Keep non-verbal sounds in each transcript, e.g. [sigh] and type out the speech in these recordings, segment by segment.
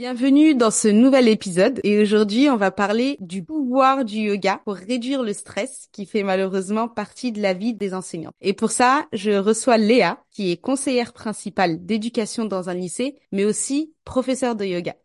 Bienvenue dans ce nouvel épisode et aujourd'hui on va parler du pouvoir du yoga pour réduire le stress qui fait malheureusement partie de la vie des enseignants. Et pour ça, je reçois Léa qui est conseillère principale d'éducation dans un lycée mais aussi professeure de yoga.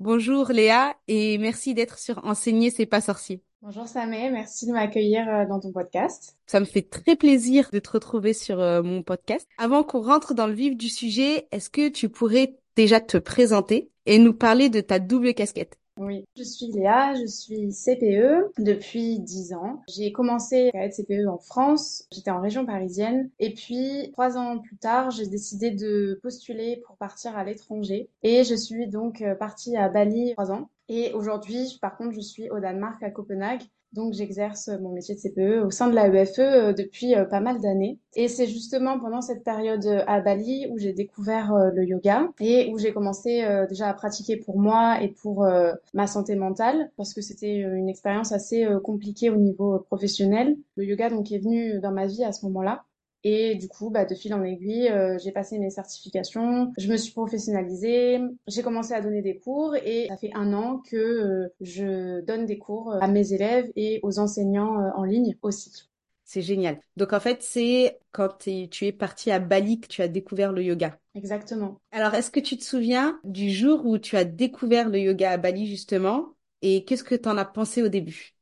Bonjour Léa et merci d'être sur Enseigner c'est pas sorcier. Bonjour Samé, merci de m'accueillir euh, dans ton podcast. Ça me fait très plaisir de te retrouver sur euh, mon podcast. Avant qu'on rentre dans le vif du sujet, est-ce que tu pourrais déjà te présenter? Et nous parler de ta double casquette oui, je suis Léa, je suis CPE depuis 10 ans. J'ai commencé à être CPE en France, j'étais en région parisienne et puis trois ans plus tard, j'ai décidé de postuler pour partir à l'étranger et je suis donc euh, partie à Bali trois ans. Et aujourd'hui, par contre, je suis au Danemark, à Copenhague. Donc, j'exerce mon métier de CPE au sein de la EFE euh, depuis euh, pas mal d'années. Et c'est justement pendant cette période euh, à Bali où j'ai découvert le yoga et où j'ai commencé déjà à pratiquer pour moi et pour ma santé mentale parce que c'était une expérience assez compliquée au niveau professionnel. Le yoga donc est venu dans ma vie à ce moment-là. Et du coup, bah, de fil en aiguille, euh, j'ai passé mes certifications, je me suis professionnalisée, j'ai commencé à donner des cours et ça fait un an que euh, je donne des cours à mes élèves et aux enseignants euh, en ligne aussi. C'est génial. Donc en fait, c'est quand tu es partie à Bali que tu as découvert le yoga. Exactement. Alors, est-ce que tu te souviens du jour où tu as découvert le yoga à Bali justement? Et qu'est-ce que tu en as pensé au début?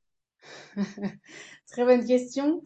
[laughs] Très bonne question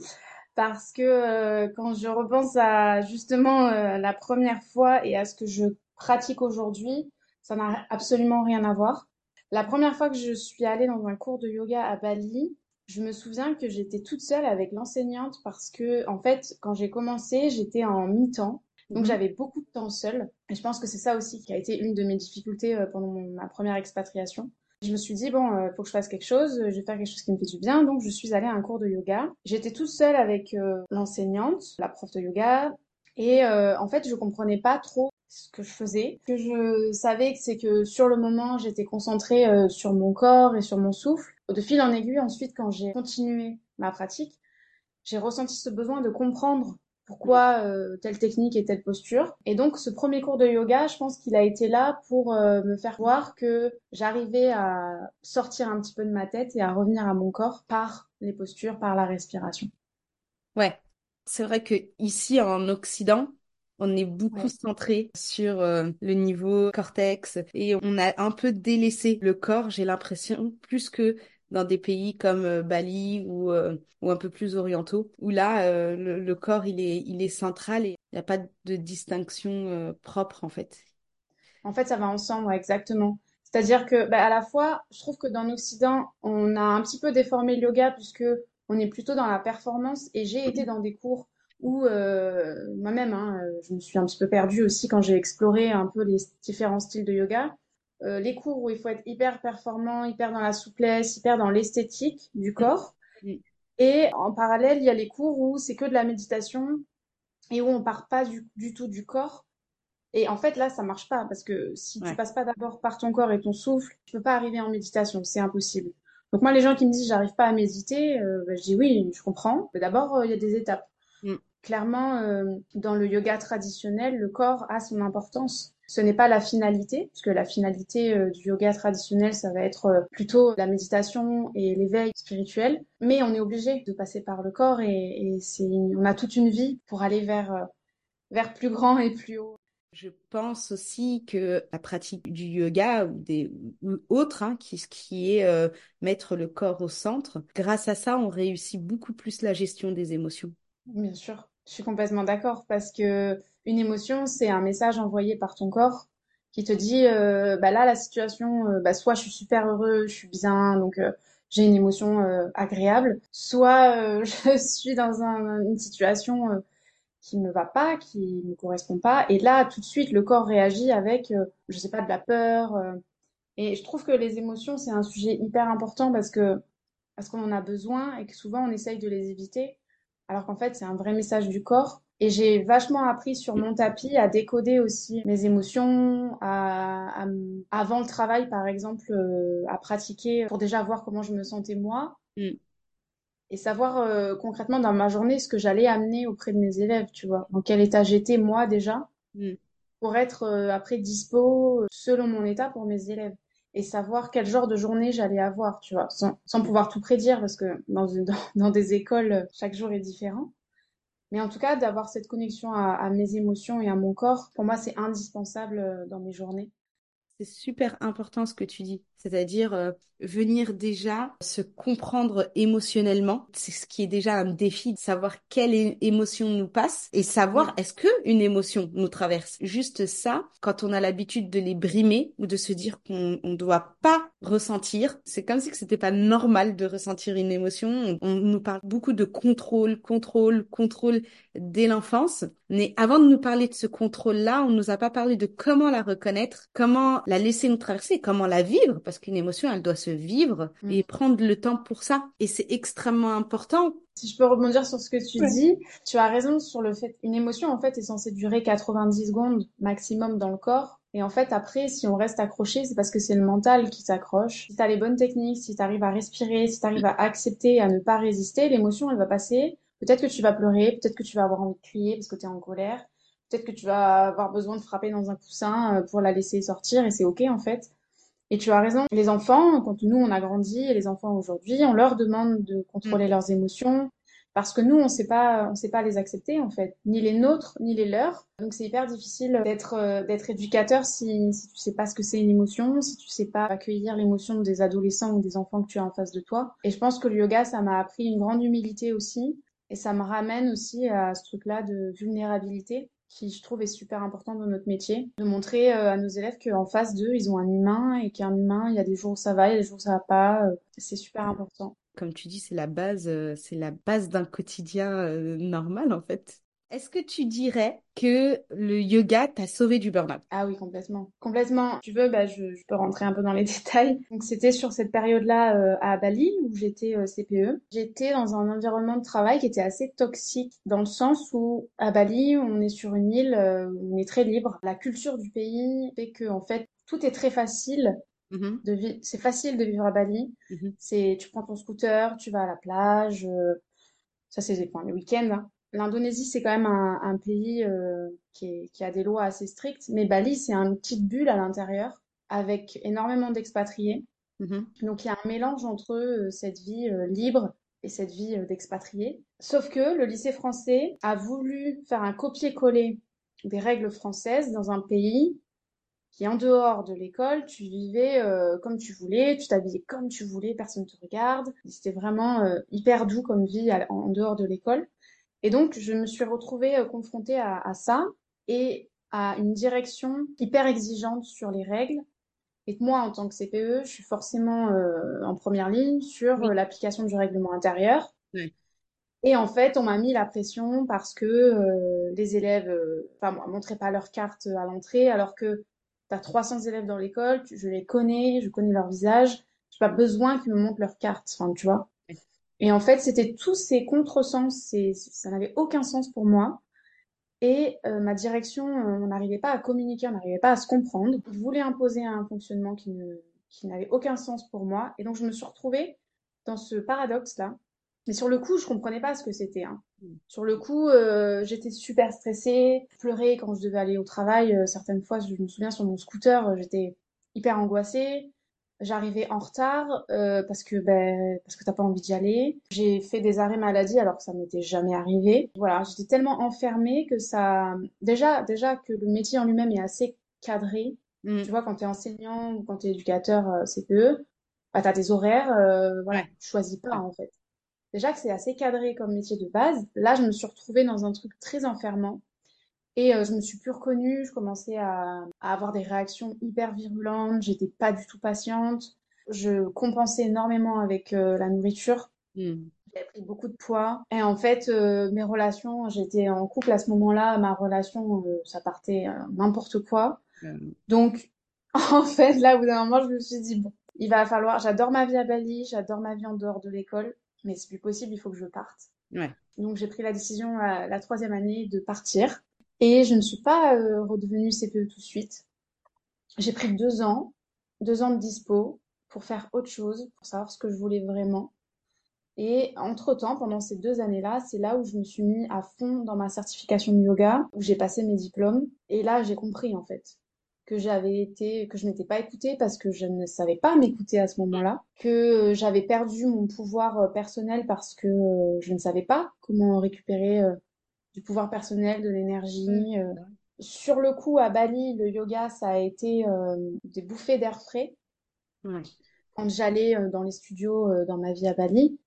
parce que euh, quand je repense à justement euh, la première fois et à ce que je pratique aujourd'hui, ça n'a absolument rien à voir. La première fois que je suis allée dans un cours de yoga à Bali, je me souviens que j'étais toute seule avec l'enseignante parce que en fait, quand j'ai commencé, j'étais en mi-temps. Donc mhm. j'avais beaucoup de temps seule. Et je pense que c'est ça aussi qui a été une de mes difficultés euh, pendant ma première expatriation. Je me suis dit, bon, euh, faut que je fasse quelque chose, je vais faire quelque chose qui me fait du bien. Donc, je suis allée à un cours de yoga. J'étais toute seule avec euh, l'enseignante, la prof de yoga. Et euh, en fait, je comprenais pas trop ce que je faisais. Ce que je savais, c'est que sur le moment, j'étais concentrée sur mon corps et sur mon souffle. De fil en aiguille, ensuite, quand j'ai continué ma pratique, j'ai ressenti ce besoin de comprendre pourquoi euh, telle technique et telle posture. Et donc ce premier cours de yoga, je pense qu'il a été là pour euh, me faire voir que j'arrivais à sortir un petit peu de ma tête et à revenir à mon corps par les postures, par la respiration. Ouais, c'est vrai que ici en Occident, on est beaucoup centré sur euh, le niveau cortex et on a un peu délaissé le corps, j'ai l'impression, plus que dans des pays comme euh, Bali ou, euh, ou un peu plus orientaux, où là, euh, le, corps, il est, il est central et il n'y a pas de distinction propre, en fait. En fait, ça va ensemble, exactement. C'est-à-dire que, bah, à la fois, je trouve que dans l'Occident, on a un petit peu déformé le yoga puisque on est plutôt dans la performance et j'ai été dans des cours où moi-même, hein, je me suis un petit peu perdue aussi quand j'ai exploré un peu les différents styles de yoga. Euh, les cours où il faut être hyper performant, hyper dans la souplesse, hyper dans l'esthétique du corps. Et en parallèle, il y a les cours où c'est que de la méditation et où on part pas du, tout du corps. Et en fait, là, ça marche pas parce que si tu passes pas d'abord par ton corps et ton souffle, tu peux pas arriver en méditation. C'est impossible. Donc moi, les gens qui me disent j'arrive pas à méditer, euh, bah, je dis oui, je comprends. Mais d'abord, euh, il y a des étapes. Mm. Clairement, dans le yoga traditionnel, le corps a son importance. Ce n'est pas la finalité, parce que la finalité euh, du yoga traditionnel, ça va être euh, plutôt la méditation et l'éveil spirituel. Mais on est obligé de passer par le corps et, c'est, on a toute une vie pour aller vers, euh, vers plus grand et plus haut. Je pense aussi que la pratique du yoga ou des ou autres, hein, qui, qui est euh, mettre le corps au centre, grâce à ça, on réussit beaucoup plus la gestion des émotions. Bien sûr, je suis complètement d'accord parce que une émotion, c'est un message envoyé par ton corps qui te dit, euh, bah là, la situation, euh, bah soit je suis super heureux, je suis bien, donc j'ai une émotion agréable, soit [laughs] je suis dans un, une situation qui ne va pas, qui ne correspond pas. Et là, tout de suite, le corps réagit avec, euh, je sais pas, de la peur. Euh. et je trouve que les émotions, c'est un sujet hyper important parce que parce qu'on en a besoin et que souvent on essaye de les éviter, alors qu'en fait, c'est un vrai message du corps. Et j'ai vachement appris sur mon tapis à décoder aussi mes émotions, à, avant le travail, par exemple, euh, à pratiquer pour déjà voir comment je me sentais moi. Mm et savoir euh, concrètement dans ma journée ce que j'allais amener auprès de mes élèves, tu vois. Dans quel état j'étais moi déjà, mm. pour être euh, après dispo selon mon état pour mes élèves. Et savoir quel genre de journée j'allais avoir, tu vois, sans, sans pouvoir tout prédire parce que dans, des écoles, chaque jour est différent. Mais en tout cas, d'avoir cette connexion à, mes émotions et à mon corps, pour moi, c'est indispensable dans mes journées. C'est super important ce que tu dis, c'est-à-dire venir déjà se comprendre émotionnellement. C'est ce qui est déjà un défi de savoir quelle émotion nous passe et savoir est-ce que une émotion nous traverse. Juste ça, quand on a l'habitude de les brimer ou de se dire qu'on ne doit pas ressentir, c'est comme si c'était pas normal de ressentir une émotion. On, nous parle beaucoup de contrôle, contrôle, contrôle dès l'enfance. Mais avant de nous parler de ce contrôle-là, on nous a pas parlé de comment la reconnaître, comment la laisser nous traverser, comment la vivre, parce qu'une émotion, elle doit se vivre mm. et prendre le temps pour ça. Et c'est extrêmement important. Si je peux rebondir sur ce que tu dis, tu as raison sur le fait une émotion en fait est censée durer 90 secondes maximum dans le corps. Et en fait, après, si on reste accroché, c'est parce que c'est le mental qui s'accroche. Si tu as les bonnes techniques, si tu arrives à respirer, si tu arrives à accepter, à ne pas résister, l'émotion, elle va passer. Peut-être que tu vas pleurer, peut-être que tu vas avoir envie de crier parce que tu es en colère. Peut-être que tu vas avoir besoin de frapper dans un coussin euh, pour la laisser sortir et c'est ok en fait. Et tu as raison, les enfants, quand nous on a grandi et les enfants aujourd'hui, on leur demande de contrôler mm. leurs émotions parce que nous on sait pas, on sait pas les accepter en fait, ni les nôtres ni les leurs. Donc c'est hyper difficile d'être euh, d'être éducateur si si tu sais pas ce que c'est une émotion, si tu sais pas accueillir l'émotion des adolescents ou des enfants que tu as en face de toi. Et je pense que le yoga ça m'a appris une grande humilité aussi et ça me ramène aussi à ce truc-là de vulnérabilité qui je trouve est super important dans notre métier, de montrer euh, à nos élèves qu'en face d'eux, ils ont un humain et qu'un humain, il y a des jours où ça va, il y a des jours où ça va pas. Euh, c'est super important. Comme tu dis, c'est la base, euh, c'est la base d'un quotidien normal en fait. Est-ce que tu dirais que le yoga t'a sauvé du burn-out? Ah oui, complètement. Complètement. Tu veux, bah, je, peux rentrer un peu dans les [laughs] détails. Donc, c'était sur cette période-là euh, à Bali où j'étais euh, CPE. J'étais dans un environnement de travail qui était assez toxique dans le sens où à Bali, on est sur une île euh, où on est très libre. La culture du pays fait que, en fait, tout est très facile. Mm-hmm. C'est facile de vivre à Bali. Mm-hmm. C'est, tu prends ton scooter, tu vas à la plage. ça, c'est les week-ends. Hein. L'Indonésie, c'est quand même un, pays euh, qui, a des lois assez strictes, mais Bali, c'est une petite bulle à l'intérieur avec énormément d'expatriés. Mm-hmm. Donc il y a un mélange entre euh, cette vie euh, libre et cette vie d'expatriés. Sauf que le lycée français a voulu faire un copier-coller des règles françaises dans un pays qui en dehors de l'école, tu vivais comme tu voulais, tu t'habillais comme tu voulais, personne ne te regarde. C'était vraiment hyper doux comme vie en dehors de l'école. Et donc, je me suis retrouvée euh, confrontée à, ça et à une direction hyper exigeante sur les règles. Et moi, en tant que CPE, je suis forcément euh, en première ligne sur euh, l'application du règlement intérieur. Et en fait, on m'a mis la pression parce que les élèves, enfin, moi, montraient pas leur carte à l'entrée, alors que tu as 300 élèves dans l'école, je les connais, je connais leur visage, j'ai pas besoin qu'ils me montrent leur carte, enfin, tu vois. Et en fait, c'était tous ces contresens, ça n'avait aucun sens pour moi. Et euh, ma direction, on n'arrivait pas à communiquer, on n'arrivait pas à se comprendre. Je voulais imposer un fonctionnement qui ne, n'avait aucun sens pour moi. Et donc, je me suis retrouvée dans ce paradoxe-là. Mais sur le coup, je comprenais pas ce que c'était. Hein. Sur le coup, euh, j'étais super stressée, pleurais quand je devais aller au travail. Euh, certaines fois, je me souviens sur mon scooter, j'étais hyper angoissée. J'arrivais en retard euh, parce que ben parce que t'as pas envie d'y aller. J'ai fait des arrêts maladie alors que ça m'était jamais arrivé. Voilà, j'étais tellement enfermée que ça déjà déjà que le métier en lui-même est assez cadré. Mm. Tu vois, quand tu es enseignant ou quand tu es éducateur euh, CPE, bah, tu as des horaires, euh, voilà, tu choisis pas en fait. Déjà que c'est assez cadré comme métier de base, là je me suis retrouvée dans un truc très enfermant et euh, je me suis plus reconnue, je commençais à, à avoir des réactions hyper virulentes, j'étais pas du tout patiente, je compensais énormément avec euh, la nourriture, Mm. j'avais pris beaucoup de poids et en fait euh, mes relations, j'étais en couple à ce moment-là, ma relation euh, ça partait n'importe quoi. Euh, Donc [laughs] en fait là au bout d'un moment je me suis dit bon, il va falloir, j'adore ma vie à Bali, j'adore ma vie en dehors de l'école, mais c'est plus possible, il faut que je parte. ouais. Donc j'ai pris la décision à la troisième année de partir. Et je ne suis pas euh, redevenue CPE tout de suite. J'ai pris deux ans, deux ans de dispo pour faire autre chose, pour savoir ce que je voulais vraiment. Et entre-temps, pendant ces deux années-là, c'est là où je me suis mis à fond dans ma certification de yoga, où j'ai passé mes diplômes. Et là, j'ai compris en fait que j'avais été, que je n'étais pas écoutée parce que je ne savais pas m'écouter à ce moment-là, que euh, j'avais perdu mon pouvoir euh, personnel parce que je ne savais pas comment récupérer du pouvoir personnel, de l'énergie. euh. Sur le coup, à Bali, le yoga, ça a été euh, des bouffées d'air frais. Ouais. Quand j'allais euh, dans les studios dans ma vie à Bali,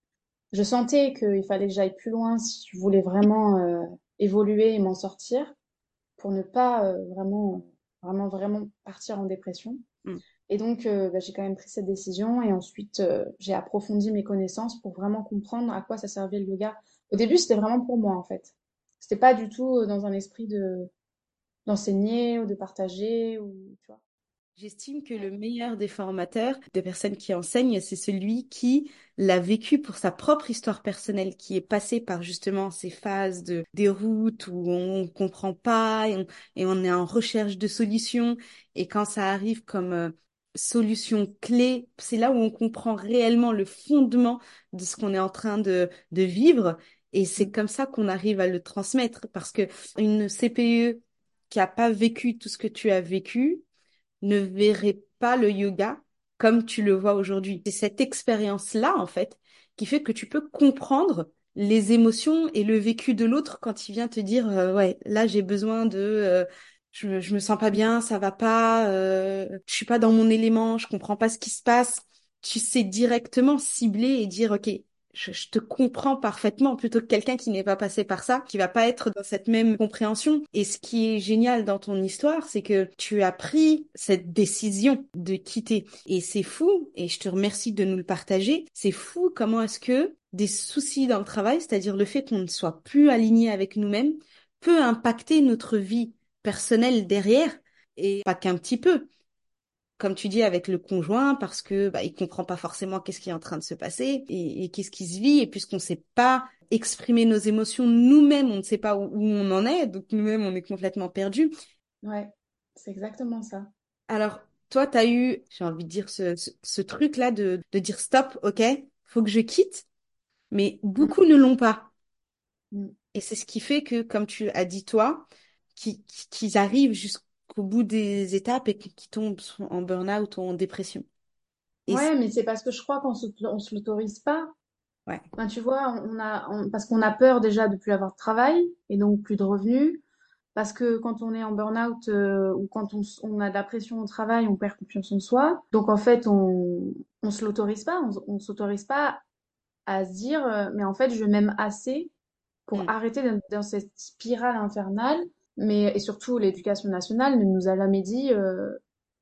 je sentais qu'il fallait que j'aille plus loin si je voulais vraiment euh, évoluer et m'en sortir pour ne pas euh, vraiment, vraiment, vraiment partir en dépression. Mm. Et donc, euh, bah, j'ai quand même pris cette décision et ensuite, j'ai approfondi mes connaissances pour vraiment comprendre à quoi ça servait le yoga. Au début, c'était vraiment pour moi, en fait. C'était pas du tout dans un esprit de d'enseigner ou de partager ou tu vois. J'estime que le meilleur des formateurs, des personnes qui enseignent, c'est celui qui l'a vécu pour sa propre histoire personnelle, qui est passé par justement ces phases de déroute où on comprend pas et on, est en recherche de solutions. Et quand ça arrive comme solution clé, c'est là où on comprend réellement le fondement de ce qu'on est en train de vivre. Et c'est comme ça qu'on arrive à le transmettre parce que une CPE qui a pas vécu tout ce que tu as vécu, ne verrait pas le yoga comme tu le vois aujourd'hui. C'est cette expérience-là, en fait, qui fait que tu peux comprendre les émotions et le vécu de l'autre quand il vient te dire, euh, ouais, là, j'ai besoin de, euh, je, me- je me sens pas bien, ça va pas, euh, je suis pas dans mon élément, je comprends pas ce qui se passe. Tu sais directement cibler et dire, OK, je, te comprends parfaitement plutôt que quelqu'un qui n'est pas passé par ça, qui va pas être dans cette même compréhension. Et ce qui est génial dans ton histoire, c'est que tu as pris cette décision de quitter. Et c'est fou, et je te remercie de nous le partager, c'est fou comment est-ce que des soucis dans le travail, c'est-à-dire le fait qu'on ne soit plus aligné avec nous-mêmes, peut impacter notre vie personnelle derrière, et pas qu'un petit peu comme tu dis, avec le conjoint, parce que bah, il comprend pas forcément qu'est-ce qui est en train de se passer et, et qu'est-ce qui se vit, et puisqu'on sait pas exprimer nos émotions nous-mêmes, on ne sait pas où, où on en est, donc nous-mêmes on est complètement perdus. Ouais, c'est exactement ça. Alors toi, tu as eu, j'ai envie de dire ce, ce, ce truc-là de, de dire stop, ok, faut que je quitte, mais beaucoup ne l'ont pas. Mm. Et c'est ce qui fait que, comme tu as dit toi, qu'ils qu'ils arrivent jusqu'au bout des étapes et qu'ils tombent en burn-out ou en dépression. Et Ouais, mais c'est parce que je crois qu'on se, on se l'autorise pas. Ouais. Enfin, tu vois, on a, on- parce qu'on a peur déjà de plus avoir de travail et donc plus de revenus. Parce que quand on est en burn-out euh, ou quand on, a de la pression au travail, on perd confiance en soi. Donc en fait, on, on se l'autorise pas. On, s'autorise pas à se dire, euh, mais en fait, je m'aime assez pour Mm. arrêter d'être dans cette spirale infernale. Mais et surtout, l'éducation nationale ne nous a jamais dit. euh,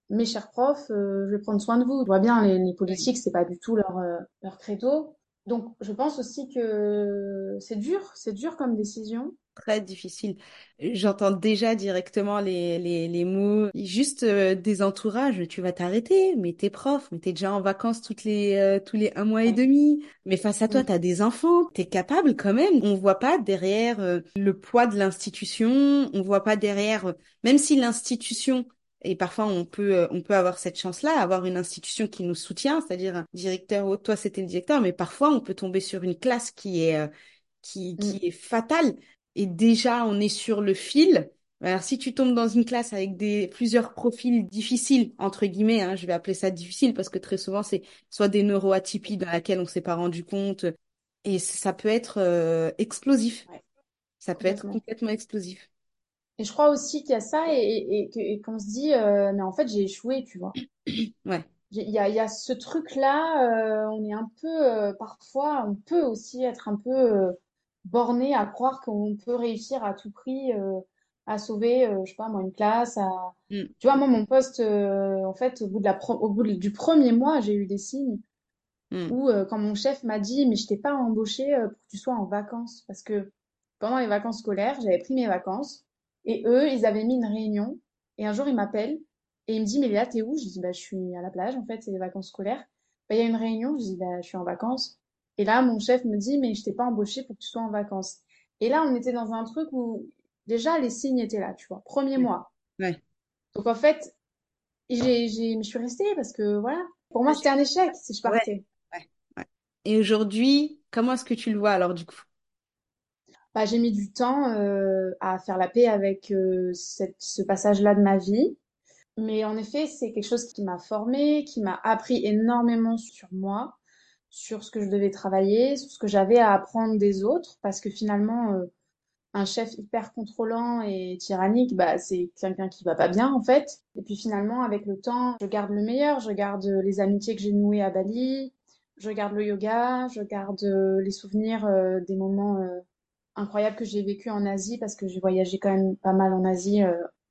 mes chers profs, euh, je vais prendre soin de vous. Je vois bien, les, les politiques, c'est pas du tout leur, euh, leur credo. Donc, je pense aussi que c'est dur, c'est dur comme décision. Très difficile. J'entends déjà directement les, les, les mots, juste euh, des entourages. Tu vas t'arrêter, mais t'es prof, mais t'es déjà en vacances toutes les, euh, tous les un mois et demi. Mais face à toi, t'as des enfants, t'es capable quand même. On voit pas derrière euh, le poids de l'institution, on voit pas derrière, euh, même si l'institution et parfois, on peut, euh, on peut avoir cette chance-là, avoir une institution qui nous soutient, c'est-à-dire un directeur, oh, toi, c'était le directeur, mais parfois, on peut tomber sur une classe qui est, euh, qui, Mm. qui est fatale. Et déjà, on est sur le fil. Alors, si tu tombes dans une classe avec des plusieurs profils difficiles, entre guillemets, hein, je vais appeler ça difficile parce que très souvent, c'est soit des neuroatypies dans laquelle on s'est pas rendu compte et ça peut être euh, explosif. Ouais, Ça peut être complètement. explosif. Et je crois aussi qu'il y a ça et, qu'on se dit, euh, mais en fait, j'ai échoué, tu vois. [clears throat] Ouais. Il y a, il y a ce truc-là, euh, on est un peu, parfois, on peut aussi être un peu borné à croire qu'on peut réussir à tout prix euh, à sauver, euh, je sais pas moi, une classe. À... Mm, Tu vois, moi, mon poste, euh, en fait, au bout de la pro- au bout du premier mois, j'ai eu des signes mm, où, quand mon chef m'a dit, mais je t'ai pas embauché pour que tu sois en vacances, parce que pendant les vacances scolaires, j'avais pris mes vacances et eux, ils avaient mis une réunion. Et un jour, il m'appelle et il me dit, mais Léa, t'es où? Je dis, bah, je suis à la plage, en fait, c'est les vacances scolaires. Bah, il y a une réunion, je dis, bah, je suis en vacances. Et là, mon chef me dit, mais je t'ai pas embauché pour que tu sois en vacances. Et là, on était dans un truc où déjà les signes étaient là, tu vois, premier mois. Ouais. Donc en fait, j'ai, j'ai, je suis restée parce que voilà, pour moi, c'était un échec si je partais. ouais, ouais. Et aujourd'hui, comment est-ce que tu le vois alors du coup? Bah, j'ai mis du temps euh, à faire la paix avec euh, cette, ce passage-là de ma vie. Mais en effet, c'est quelque chose qui m'a formée, qui m'a appris énormément sur moi, sur ce que je devais travailler, sur ce que j'avais à apprendre des autres, parce que finalement, euh, un chef hyper contrôlant et tyrannique, bah, c'est quelqu'un qui va pas bien en fait. Et puis finalement, avec le temps, je garde le meilleur, je garde les amitiés que j'ai nouées à Bali, je garde le yoga, je garde euh, les souvenirs euh, des moments incroyables que j'ai vécu en Asie, parce que j'ai voyagé quand même pas mal en Asie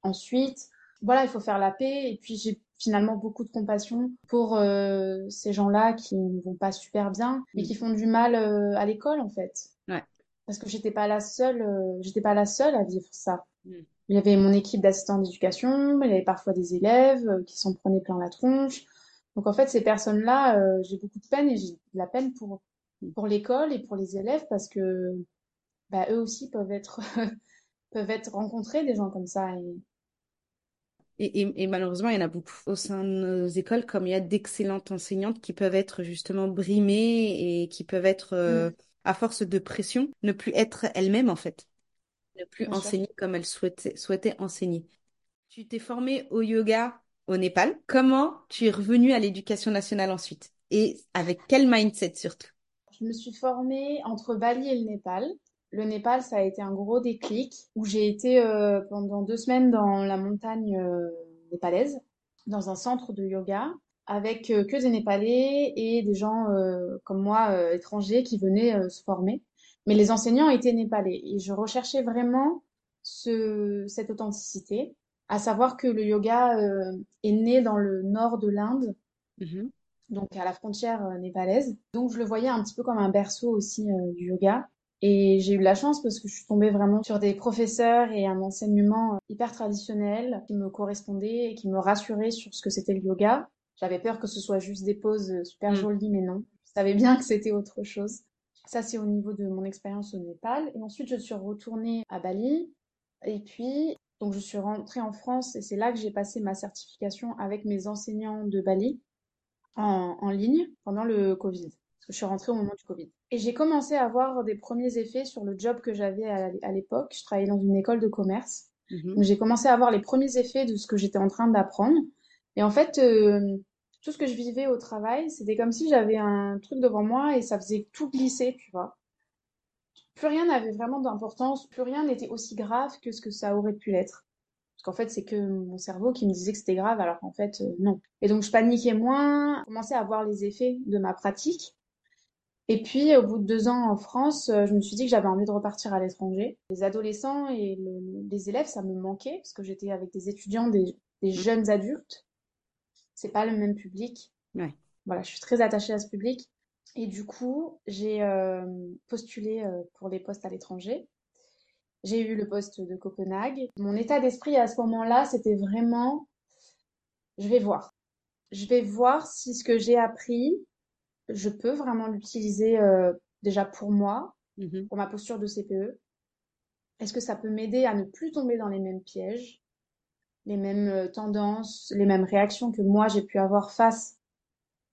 ensuite. Voilà, il faut faire la paix. Et puis j'ai finalement beaucoup de compassion pour euh, ces gens-là qui ne vont pas super bien, mais Mm. qui font du mal euh, à l'école en fait Ouais. parce que j'étais pas la seule, euh, j'étais pas la seule à vivre ça. Mm. Il y avait mon équipe d'assistants d'éducation, il y avait parfois des élèves qui s'en prenaient plein la tronche. Donc en fait, ces personnes-là, j'ai beaucoup de peine et j'ai de la peine pour pour l'école et pour les élèves parce que bah, eux aussi peuvent être [laughs] peuvent être rencontrés des gens comme ça. Et... Et, et- et malheureusement, il y en a beaucoup au sein de nos écoles, comme il y a d'excellentes enseignantes qui peuvent être justement brimées et qui peuvent être, euh, Mm, à force de pression, ne plus être elles-mêmes en fait, ne plus bien sûr. enseigner comme elles souhaitaient, souhaitaient enseigner. Tu t'es formée au yoga au Népal. Comment tu es revenue à l'éducation nationale ensuite? Et avec quel mindset surtout? Je me suis formée entre Bali et le Népal. Le Népal, ça a été un gros déclic où j'ai été euh, pendant deux semaines dans la montagne euh, népalaise, dans un centre de yoga, avec euh, que des Népalais et des gens comme moi, étrangers, qui venaient se former. Mais les enseignants étaient népalais et je recherchais vraiment ce, cette authenticité, à savoir que le yoga est né dans le nord de l'Inde Mhm. donc à la frontière népalaise. Donc je le voyais un petit peu comme un berceau aussi du yoga. Et j'ai eu de la chance parce que je suis tombée vraiment sur des professeurs et un enseignement euh, hyper traditionnel qui me correspondait et qui me rassurait sur ce que c'était le yoga. J'avais peur que ce soit juste des poses euh, super Mm. jolies, mais non. Je savais bien que c'était autre chose. Ça, c'est au niveau de mon expérience au Népal. Et ensuite, je suis retournée à Bali. Et puis, donc je suis rentrée en France et c'est là que j'ai passé ma certification avec mes enseignants de Bali en, en ligne pendant le Covid. Parce que je suis rentrée au moment du Covid. Et j'ai commencé à avoir des premiers effets sur le job que j'avais à, l'époque. Je travaillais dans une école de commerce. Mhm. Donc j'ai commencé à avoir les premiers effets de ce que j'étais en train d'apprendre. Et en fait, euh, tout ce que je vivais au travail, c'était comme si j'avais un truc devant moi et ça faisait tout glisser, tu vois. Plus rien n'avait vraiment d'importance, plus rien n'était aussi grave que ce que ça aurait pu l'être. Parce qu'en fait, c'est que mon cerveau qui me disait que c'était grave, alors qu'en fait, euh, non. Et donc, je paniquais moins, je commençais à voir les effets de ma pratique. Et puis, au bout de deux ans en France, euh, je me suis dit que j'avais envie de repartir à l'étranger. Les adolescents et le- les élèves, ça me manquait, parce que j'étais avec des étudiants, des, des jeunes adultes. C'est pas le même public. Ouais. Voilà, je suis très attachée à ce public. Et du coup, j'ai euh, postulé euh, pour les postes à l'étranger. J'ai eu le poste de Copenhague. Mon état d'esprit à ce moment-là, c'était vraiment, je vais voir. Je vais voir si ce que j'ai appris, je peux vraiment l'utiliser euh, déjà pour moi, Mhm. pour ma posture de CPE. Est-ce que ça peut m'aider à ne plus tomber dans les mêmes pièges, les mêmes euh, tendances, les mêmes réactions que moi j'ai pu avoir face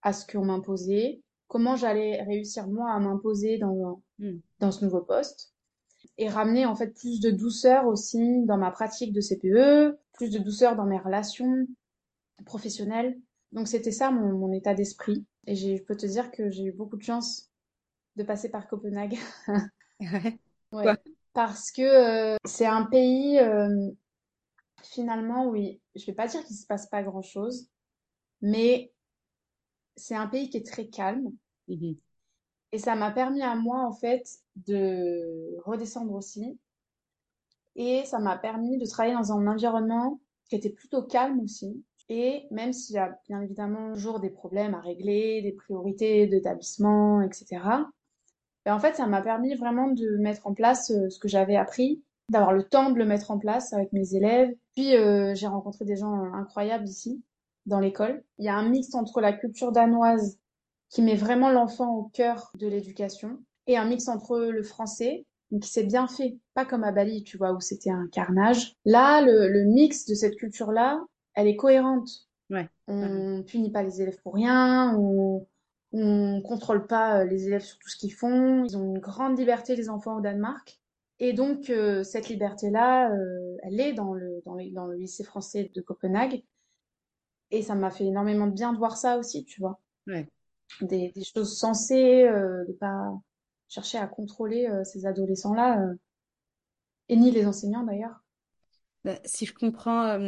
à ce qu'on m'imposait? Comment j'allais réussir moi à m'imposer dans, Mm. dans ce nouveau poste? et ramener en fait plus de douceur aussi dans ma pratique de CPE, plus de douceur dans mes relations professionnelles. Donc c'était ça mon, mon état d'esprit. Et je peux te dire que j'ai eu beaucoup de chance de passer par Copenhague. [laughs] ouais. Parce que euh, c'est un pays, euh, finalement, oui, je vais pas dire qu'il se passe pas grand-chose, mais c'est un pays qui est très calme. Mmh et ça m'a permis à moi, en fait, de redescendre aussi. Et ça m'a permis de travailler dans un environnement qui était plutôt calme aussi. Et même s'il y a bien évidemment toujours des problèmes à régler, des priorités d'établissement, etc. Ben en fait, ça m'a permis vraiment de mettre en place euh, ce que j'avais appris, d'avoir le temps de le mettre en place avec mes élèves. Puis euh, j'ai rencontré des gens incroyables ici, dans l'école. Il y a un mix entre la culture danoise qui met vraiment l'enfant au cœur de l'éducation et un mix entre le français qui s'est bien fait, pas comme à Bali, tu vois, où c'était un carnage. Là, le, le mix de cette culture-là, elle est cohérente. Ouais. On punit pas les élèves pour rien, on, on contrôle pas euh, les élèves sur tout ce qu'ils font. Ils ont une grande liberté, les enfants au Danemark. Et donc, euh, cette liberté-là, euh, elle est dans le, dans, dans le lycée français de Copenhague. Et ça m'a fait énormément de bien de voir ça aussi, tu vois. Ouais. Des, des choses sensées, euh, de pas chercher à contrôler ces adolescents-là, et ni les enseignants d'ailleurs. Bah, si je comprends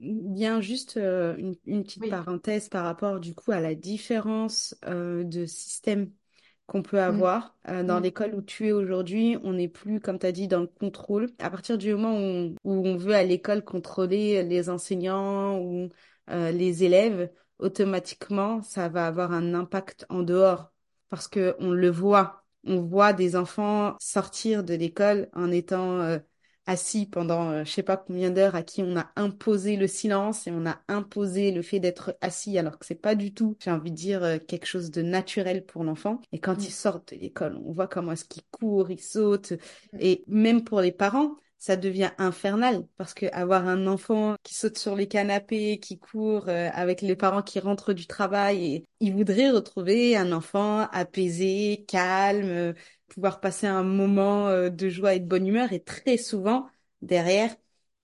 bien juste une, une, petite parenthèse par rapport du coup à la différence de système qu'on peut mmh. avoir. dans mmh. l'école où tu es aujourd'hui, on n'est plus, comme tu as dit, dans le contrôle. À partir du moment où, où on veut à l'école contrôler les enseignants ou les élèves, automatiquement, ça va avoir un impact en dehors parce que on le voit. On voit des enfants sortir de l'école en étant assis pendant euh, je sais pas combien d'heures à qui on a imposé le silence et on a imposé le fait d'être assis alors que c'est pas du tout, j'ai envie de dire, euh, quelque chose de naturel pour l'enfant. Et quand mm. ils sortent de l'école, on voit comment est-ce qu'ils courent, ils sautent. Mm. Et même pour les parents, ça devient infernal parce que avoir un enfant qui saute sur les canapés, qui court euh, avec les parents qui rentrent du travail et ils voudraient retrouver un enfant apaisé, calme, pouvoir passer un moment euh, de joie et de bonne humeur. Et très souvent derrière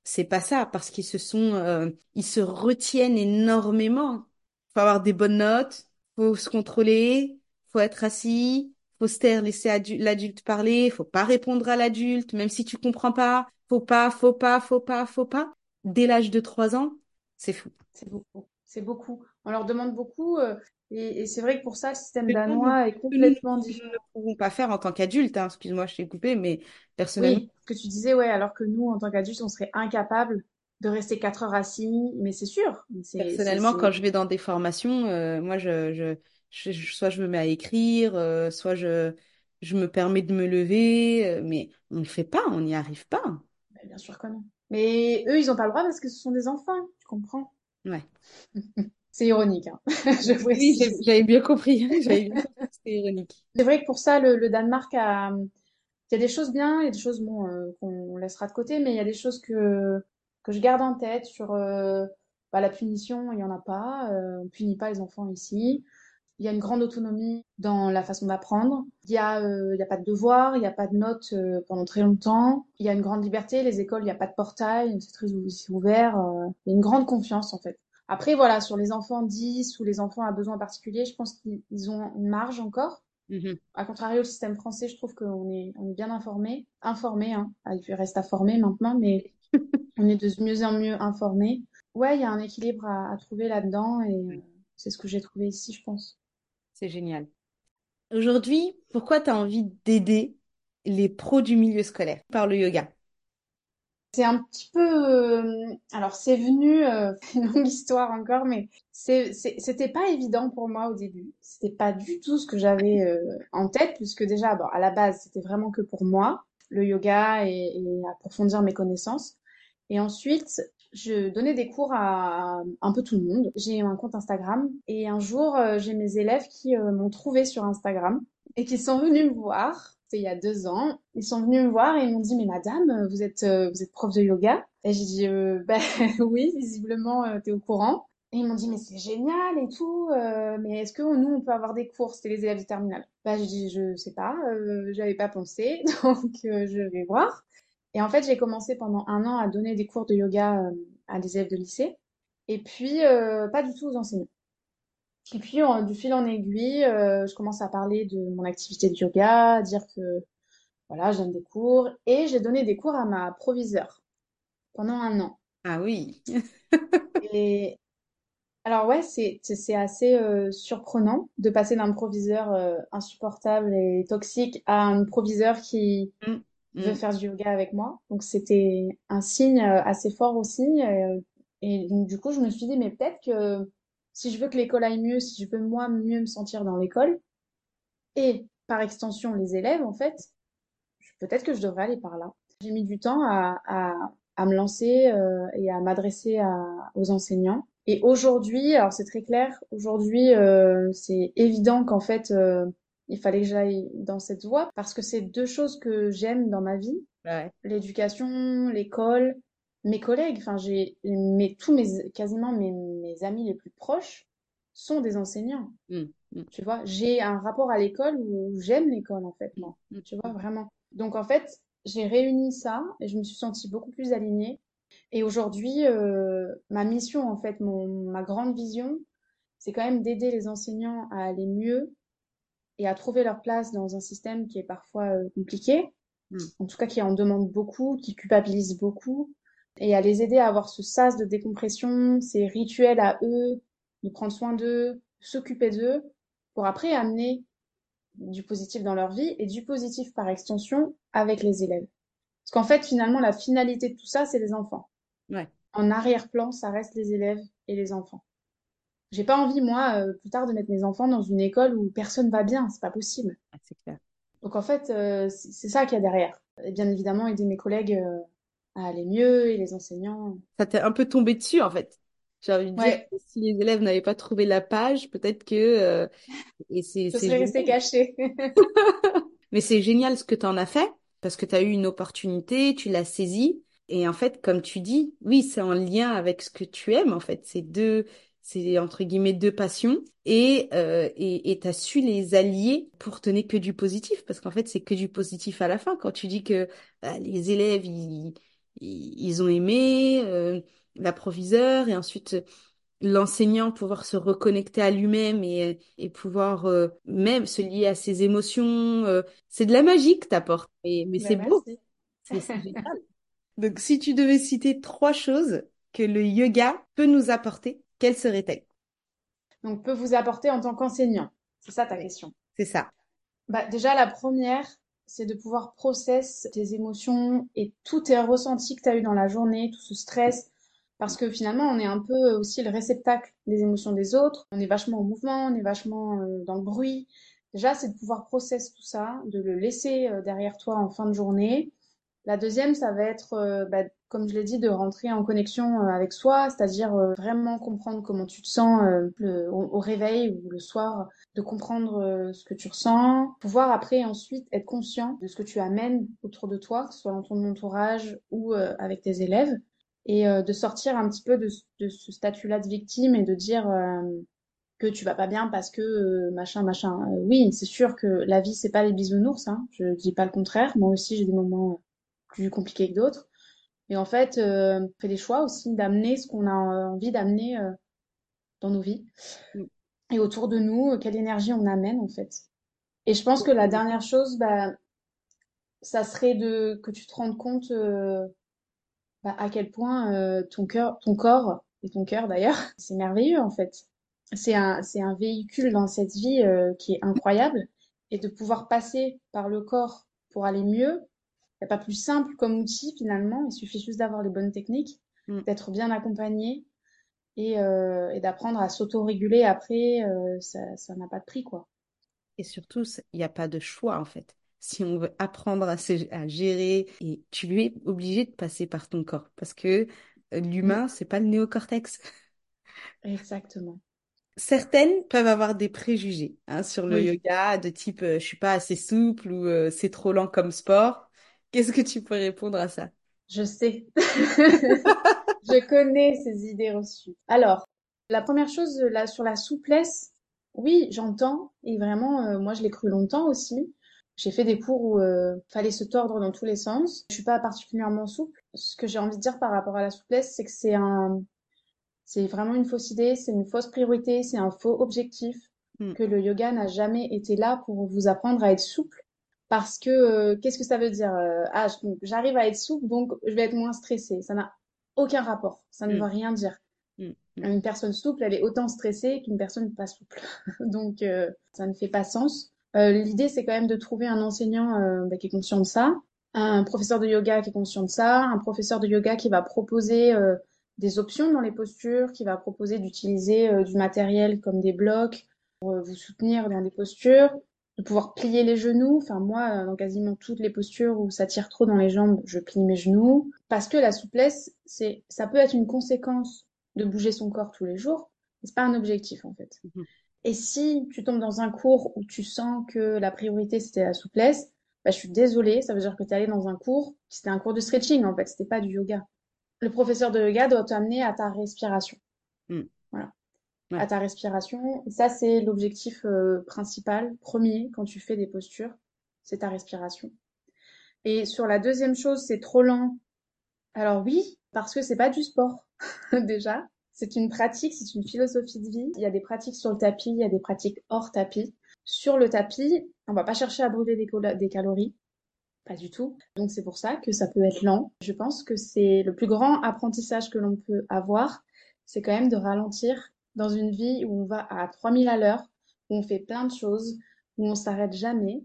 c'est pas ça parce qu'ils se sont euh, ils se retiennent énormément. Faut avoir des bonnes notes faut se contrôler faut être assis faut se taire laisser l'adulte parler faut pas répondre à l'adulte même si tu comprends pas faut pas faut pas faut pas faut pas dès l'âge de trois ans c'est fou c'est beaucoup c'est beaucoup on leur demande beaucoup euh, et, et c'est vrai que pour ça, le système danois est complètement différent. Nous ne pouvons pas faire en tant qu'adulte, hein. excuse-moi, je t'ai coupé, mais personnellement. Oui, ce que tu disais, ouais, alors que nous, en tant qu'adultes, on serait incapable de rester quatre heures assis, mais c'est sûr. Personnellement, quand je vais dans des formations, euh, moi, je, je, je, soit je me mets à écrire, euh, soit je, je me permets de me lever, euh, mais on ne le fait pas, on n'y arrive pas. bien sûr que non. Mais eux, ils n'ont pas le droit parce que ce sont des enfants, tu comprends Ouais. [laughs] C'est ironique. Hein. [laughs] je oui, j'avais bien compris. [laughs] C'était ironique. C'est vrai que pour ça, le, Danemark a. Il y a des choses bien, il y a des choses bon, euh, qu'on laissera de côté, mais il y a des choses que, que je garde en tête sur euh, bah, la punition, il n'y en a pas. Euh, on ne punit pas les enfants ici. Il y a une grande autonomie dans la façon d'apprendre. Il n'y a, il y a pas de devoirs, il n'y a pas de notes pendant très longtemps. Il y a une grande liberté. Les écoles, il n'y a pas de portail, c'est très ouvert. il y a une grande confiance en fait. Après, voilà, sur les enfants 10 ou les enfants à besoins particuliers, je pense qu'ils ont une marge encore. Mmh à contrario, le système français, je trouve qu'on est, on est bien informé. Informé, hein. Ah, il reste à former maintenant, mais [laughs] on est de mieux en mieux informé. Ouais, il y a un équilibre à, à trouver là-dedans et euh, c'est ce que j'ai trouvé ici, je pense. C'est génial. Aujourd'hui, pourquoi tu as envie d'aider les pros du milieu scolaire par le yoga? C'est un petit peu, euh, alors c'est venu, euh, [laughs] une longue histoire encore, mais c'était pas évident pour moi au début. C'était pas du tout ce que j'avais euh, en tête, puisque déjà, bon, à la base, c'était vraiment que pour moi, le yoga et, et, approfondir mes connaissances. Et ensuite, je donnais des cours à un peu tout le monde. J'ai un compte Instagram et un jour, j'ai mes élèves qui m'ont trouvé sur Instagram et qui sont venus me voir c'était il y a deux ans. Ils sont venus me voir et ils m'ont dit, mais madame, vous êtes, euh, vous êtes prof de yoga? Et j'ai dit, euh, [laughs] ben oui, visiblement, euh, tu es au courant. Et ils m'ont dit, mais c'est génial et tout, euh, mais est-ce que nous, on peut avoir des cours? C'était les élèves du terminal. Bah, je dis, je sais pas, euh, j'avais pas pensé, [laughs] donc euh, je vais voir. Et en fait, j'ai commencé pendant un an à donner des cours de yoga euh, à des élèves de lycée, et puis euh, pas du tout aux enseignants. Et puis, en- du fil en aiguille, euh, je commence à parler de mon activité de yoga, à dire que voilà, je donne des cours, et j'ai donné des cours à ma proviseure pendant un an. Ah oui. [laughs] Et Alors ouais, c'est assez euh, surprenant de passer d'un proviseur euh, insupportable et toxique à un proviseur qui Mm, veut mm. faire du yoga avec moi. Donc c'était un signe euh, assez fort aussi. euh, et donc du coup, je me suis dit, mais peut-être que si je veux que l'école aille mieux, si je veux moi mieux me sentir dans l'école, et par extension les élèves, en fait, peut-être que je devrais aller par là. J'ai mis du temps à, à, à me lancer euh, et à m'adresser aux enseignants. Et aujourd'hui, alors c'est très clair, aujourd'hui euh, c'est évident qu'en fait euh, il fallait que j'aille dans cette voie parce que c'est deux choses que j'aime dans ma vie, Ouais. l'éducation, l'école, mes collègues. Enfin j'ai mes tous mes quasiment mes, mes amis les plus proches sont des enseignants. Mm, mm, Tu vois, j'ai un rapport à l'école où j'aime l'école en fait, moi. mm, Tu vois, vraiment. Donc en fait, j'ai réuni ça et je me suis sentie beaucoup plus alignée. Et aujourd'hui, euh, ma mission, en fait, mon, ma grande vision, c'est quand même d'aider les enseignants à aller mieux et à trouver leur place dans un système qui est parfois euh, compliqué, Mm. en tout cas qui en demande beaucoup, qui culpabilise beaucoup, et à les aider à avoir ce sas de décompression, ces rituels à eux, de prendre soin d'eux, s'occuper d'eux, pour après amener du positif dans leur vie et du positif par extension avec les élèves. Parce qu'en fait, finalement, la finalité de tout ça, c'est les enfants. Ouais. En arrière-plan, ça reste les élèves et les enfants. J'ai pas envie, moi, euh, plus tard, de mettre mes enfants dans une école où personne va bien. C'est pas possible. Ah, c'est clair. Donc, en fait, euh, c'est ça qu'il y a derrière. Et bien évidemment, aider mes collègues euh, à aller mieux et les enseignants. Ça t'est un peu tombé dessus, en fait. J'ai envie de dire que si les élèves n'avaient pas trouvé la page, peut-être que... et c'est je serais restée génial. cachée. [laughs] Mais c'est génial ce que tu en as fait, parce que tu as eu une opportunité, tu l'as saisie. Et en fait, comme tu dis, oui, c'est en lien avec ce que tu aimes, en fait. C'est deux, c'est entre guillemets deux passions. Et euh, et t'as su les allier pour te donner que du positif, parce qu'en fait, c'est que du positif à la fin. Quand tu dis que bah, les élèves, ils, ils, ont aimé, euh, l'approviseur, et ensuite l'enseignant pouvoir se reconnecter à lui-même et, et pouvoir euh, même se lier à ses émotions. euh, c'est de la magie que t'apportes, mais, mais c'est Ben, beau, c'est c'est génial. [laughs] Donc, si tu devais citer trois choses que le yoga peut nous apporter, quelles seraient-elles? Donc, peut vous apporter en tant qu'enseignant. C'est ça ta question. C'est ça. Bah, déjà, la première, c'est de pouvoir process tes émotions et tous tes ressentis que tu as eu dans la journée, tout ce stress. Parce que finalement, on est un peu aussi le réceptacle des émotions des autres. On est vachement en mouvement, on est vachement euh, dans le bruit. Déjà, c'est de pouvoir process tout ça, de le laisser euh, derrière toi en fin de journée. La deuxième, ça va être, euh, bah, comme je l'ai dit, de rentrer en connexion euh, avec soi, c'est-à-dire euh, vraiment comprendre comment tu te sens euh, au, réveil ou le soir, de comprendre ce que tu ressens, pouvoir après ensuite être conscient de ce que tu amènes autour de toi, que ce soit dans ton entourage ou avec tes élèves, et de sortir un petit peu de, ce- statut-là de victime et de dire que tu vas pas bien parce que machin machin. Oui, c'est sûr que la vie c'est pas les bisounours, hein, je dis pas le contraire. Moi aussi j'ai des moments plus compliqués que d'autres. Et en fait, euh, on fait des choix aussi d'amener ce qu'on a envie d'amener euh, dans nos vies Mm. et autour de nous, euh, quelle énergie on amène en fait. Et je pense que la dernière chose, bah, ça serait de que tu te rendes compte euh, bah, à quel point euh, ton cœur, ton corps et ton cœur d'ailleurs, [laughs] c'est merveilleux en fait. C'est un, c'est un véhicule dans cette vie euh, qui est incroyable et de pouvoir passer par le corps pour aller mieux, n'y a pas plus simple comme outil finalement, il suffit juste d'avoir les bonnes techniques, Mm. d'être bien accompagné et, euh, et d'apprendre à s'auto-réguler après, euh, ça, n'a pas de prix quoi. Et surtout, il n'y a pas de choix, en fait. Si on veut apprendre à, se- à gérer, et tu es obligé de passer par ton corps, parce que euh, Mm. l'humain, c'est pas le néocortex. Exactement. Certaines peuvent avoir des préjugés hein, sur le Oui, yoga, de type euh, je suis pas assez souple ou euh, c'est trop lent comme sport. Qu'est-ce que tu peux répondre à ça? je sais. [laughs] Je connais ces idées reçues. Alors, La première chose, là, sur la souplesse, oui, j'entends. Et vraiment, moi, je l'ai cru longtemps aussi. J'ai fait des cours où euh, fallait se tordre dans tous les sens. Je suis pas particulièrement souple. Ce que j'ai envie de dire par rapport à la souplesse, c'est que c'est un, c'est vraiment une fausse idée, c'est une fausse priorité, c'est un faux objectif. Mm. Que le yoga n'a jamais été là pour vous apprendre à être souple. Parce que euh, qu'est-ce que ça veut dire euh, Ah, j'arrive à être souple, donc je vais être moins stressée. Ça n'a aucun rapport. Ça ne mm. veut rien dire. Mm. Une personne souple, elle est autant stressée qu'une personne pas souple. [laughs] donc euh, ça ne fait pas sens. Euh, l'idée, c'est quand même de trouver un enseignant euh, bah, qui est conscient de ça, un professeur de yoga qui est conscient de ça, un professeur de yoga qui va proposer euh, des options dans les postures, qui va proposer d'utiliser du matériel comme des blocs pour vous soutenir dans des postures, de pouvoir plier les genoux. Enfin, moi, dans quasiment toutes les postures où ça tire trop dans les jambes, je plie mes genoux. Parce que la souplesse, c'est, ça peut être une conséquence de bouger son corps tous les jours, mais c'est pas un objectif, en fait. Mmh et si tu tombes dans un cours où tu sens que la priorité c'était la souplesse, bah, je suis désolée, ça veut dire que tu es allé dans un cours, c'était un cours de stretching en fait, c'était pas du yoga. Le professeur de yoga doit t'amener à ta respiration. Hmm. Voilà. À ta respiration. Ça, c'est l'objectif euh, principal, premier, quand tu fais des postures, c'est ta respiration. Et sur la deuxième chose, c'est trop lent. Alors oui, parce que c'est pas du sport, [laughs] déjà. C'est une pratique, c'est une philosophie de vie. Il y a des pratiques sur le tapis, il y a des pratiques hors tapis. Sur le tapis, on va pas chercher à brûler des, calories. Pas du tout. Donc c'est pour ça que ça peut être lent. Je pense que c'est le plus grand apprentissage que l'on peut avoir, c'est quand même de ralentir dans une vie où on va à 3000 à l'heure, où on fait plein de choses, où on s'arrête jamais.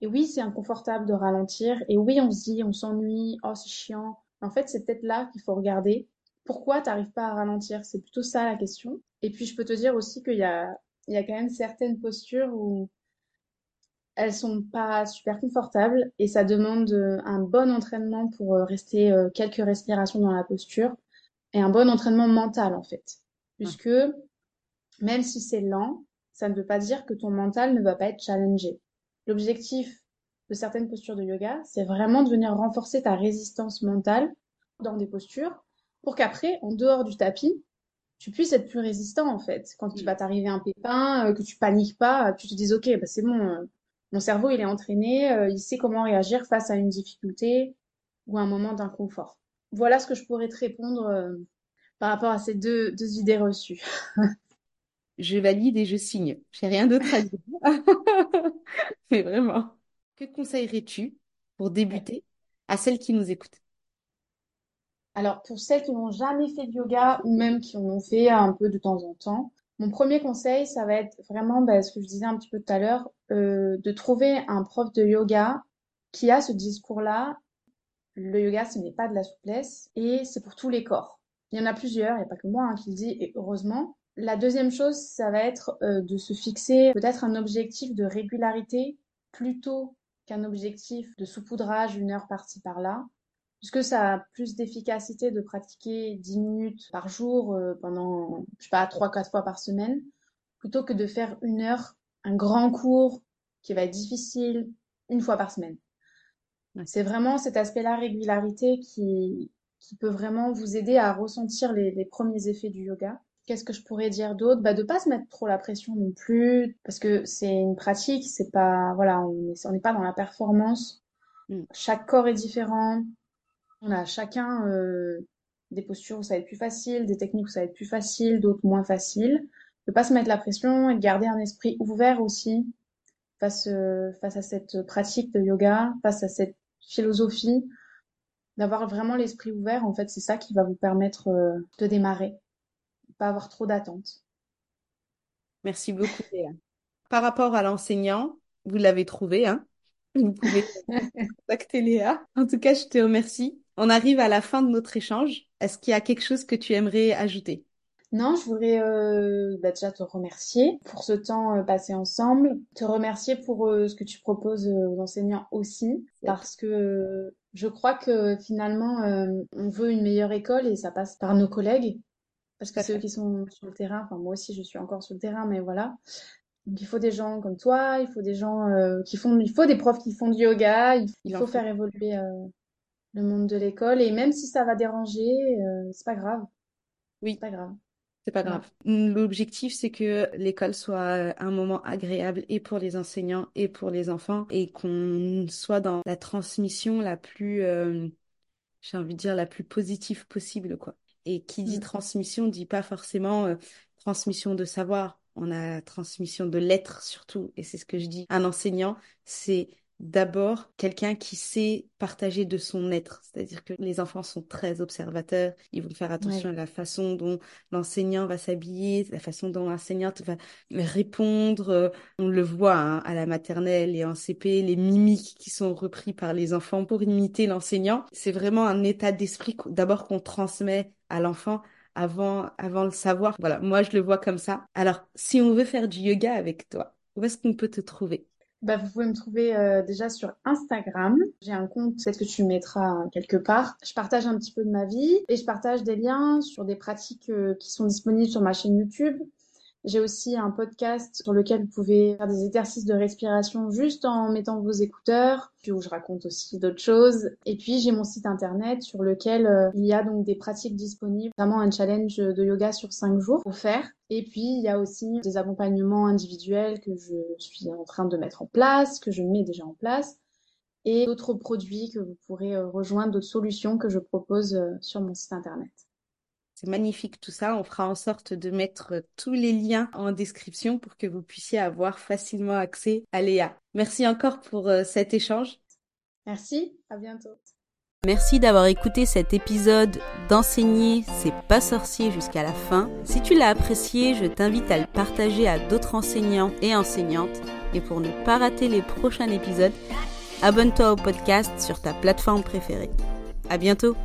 Et oui, c'est inconfortable de ralentir. Et oui, on se dit, on s'ennuie, oh c'est chiant. En fait, c'est peut-être là qu'il faut regarder pourquoi tu n'arrives pas à ralentir? C'est plutôt ça la question. Et puis je peux te dire aussi qu'il y a, il y a quand même certaines postures où elles sont pas super confortables et ça demande un bon entraînement pour euh, rester euh, quelques respirations dans la posture et un bon entraînement mental en fait. Puisque même si c'est lent, ça ne veut pas dire que ton mental ne va pas être challengé. L'objectif de certaines postures de yoga, c'est vraiment de venir renforcer ta résistance mentale dans des postures pour qu'après, en dehors du tapis, tu puisses être plus résistant en fait. Quand il va t'arriver un pépin, euh, que tu paniques pas, tu te dis ok, bah, c'est bon, euh, mon cerveau il est entraîné, euh, il sait comment réagir face à une difficulté ou un moment d'inconfort. Voilà ce que je pourrais te répondre par rapport à ces deux, deux idées reçues. [laughs] je valide et je signe. J'ai rien d'autre à dire. [laughs] Mais vraiment. Que conseillerais-tu pour débuter à celles qui nous écoutent? Alors, pour celles qui n'ont jamais fait de yoga ou même qui en ont fait un peu de temps en temps, mon premier conseil, ça va être vraiment bah, ce que je disais un petit peu tout à l'heure, euh, de trouver un prof de yoga qui a ce discours-là. Le yoga, ce n'est pas de la souplesse et c'est pour tous les corps. Il y en a plusieurs, il n'y a pas que moi hein, qui le dis, et heureusement. La deuxième chose, ça va être euh, de se fixer peut-être un objectif de régularité plutôt qu'un objectif de saupoudrage une heure par-ci par-là puisque ça a plus d'efficacité de pratiquer 10 minutes par jour euh, pendant, je sais pas, 3-4 fois par semaine, plutôt que de faire une heure, un grand cours qui va être difficile une fois par semaine. C'est vraiment cet aspect-là, régularité, qui, qui peut vraiment vous aider à ressentir les, les premiers effets du yoga. Qu'est-ce que je pourrais dire d'autre? Bah, De pas se mettre trop la pression non plus, parce que c'est une pratique, c'est pas, voilà, on n'est pas dans la performance. Mm. Chaque corps est différent, on a chacun euh, des postures où ça va être plus facile, des techniques où ça va être plus facile, d'autres moins facile. De pas se mettre la pression et de garder un esprit ouvert aussi face, euh, face à cette pratique de yoga, face à cette philosophie, d'avoir vraiment l'esprit ouvert. En fait, c'est ça qui va vous permettre euh, de démarrer, pas avoir trop d'attentes. Merci beaucoup, Léa. Par rapport à l'enseignant, vous l'avez trouvé, hein Vous pouvez [laughs] contacter Léa. En tout cas, je te remercie on arrive à la fin de notre échange. Est-ce qu'il y a quelque chose que tu aimerais ajouter? Non, je voudrais euh, bah, déjà te remercier pour ce temps euh, passé ensemble, te remercier pour euh, ce que tu proposes aux enseignants aussi, parce que je crois que finalement, on veut une meilleure école et ça passe par nos collègues, parce que c'est eux qui sont sur le terrain, enfin moi aussi je suis encore sur le terrain, mais voilà. Donc il faut des gens comme toi, il faut des gens qui font, il faut des profs qui font du yoga, il, faut faire évoluer le monde de l'école. Et même si ça va déranger, euh, c'est pas grave. Oui. C'est pas grave. C'est pas grave. L'objectif, c'est que l'école soit un moment agréable et pour les enseignants et pour les enfants et qu'on soit dans la transmission la plus, euh, j'ai envie de dire, la plus positive possible, quoi. Et qui dit mm. transmission dit pas forcément euh, transmission de savoir. On a transmission de lettres surtout. Et c'est ce que je dis. Un enseignant, c'est d'abord quelqu'un qui sait partager de son être. C'est-à-dire que les enfants sont très observateurs, ils vont faire attention à la façon dont l'enseignant va s'habiller, la façon dont l'enseignante va répondre. On le voit hein, à la maternelle et en CP, les mimiques qui sont repris par les enfants pour imiter l'enseignant. C'est vraiment un état d'esprit d'abord qu'on transmet à l'enfant avant, avant le savoir. Voilà, moi je le vois comme ça. Alors, si on veut faire du yoga avec toi, où est-ce qu'on peut te trouver? Bah, vous pouvez me trouver euh, déjà sur Instagram. J'ai un compte, peut-être que tu mettras quelque part. Je partage un petit peu de ma vie et je partage des liens sur des pratiques euh, qui sont disponibles sur ma chaîne YouTube. J'ai aussi un podcast sur lequel vous pouvez faire des exercices de respiration juste en mettant vos écouteurs, puis où je raconte aussi d'autres choses. Et puis j'ai mon site internet sur lequel euh, il y a donc des pratiques disponibles, vraiment un challenge de yoga sur 5 jours faire. Et puis il y a aussi des accompagnements individuels que je suis en train de mettre en place, que je mets déjà en place et d'autres produits que vous pourrez euh, rejoindre, d'autres solutions que je propose euh, sur mon site internet. C'est magnifique tout ça. On fera en sorte de mettre tous les liens en description pour que vous puissiez avoir facilement accès à Léa. Merci encore pour euh, cet échange. Merci, à bientôt. Merci d'avoir écouté cet épisode d'enseigner c'est pas sorcier jusqu'à la fin. Si tu l'as apprécié, je t'invite à le partager à d'autres enseignants et enseignantes. Et pour ne pas rater les prochains épisodes, abonne-toi au podcast sur ta plateforme préférée. À bientôt!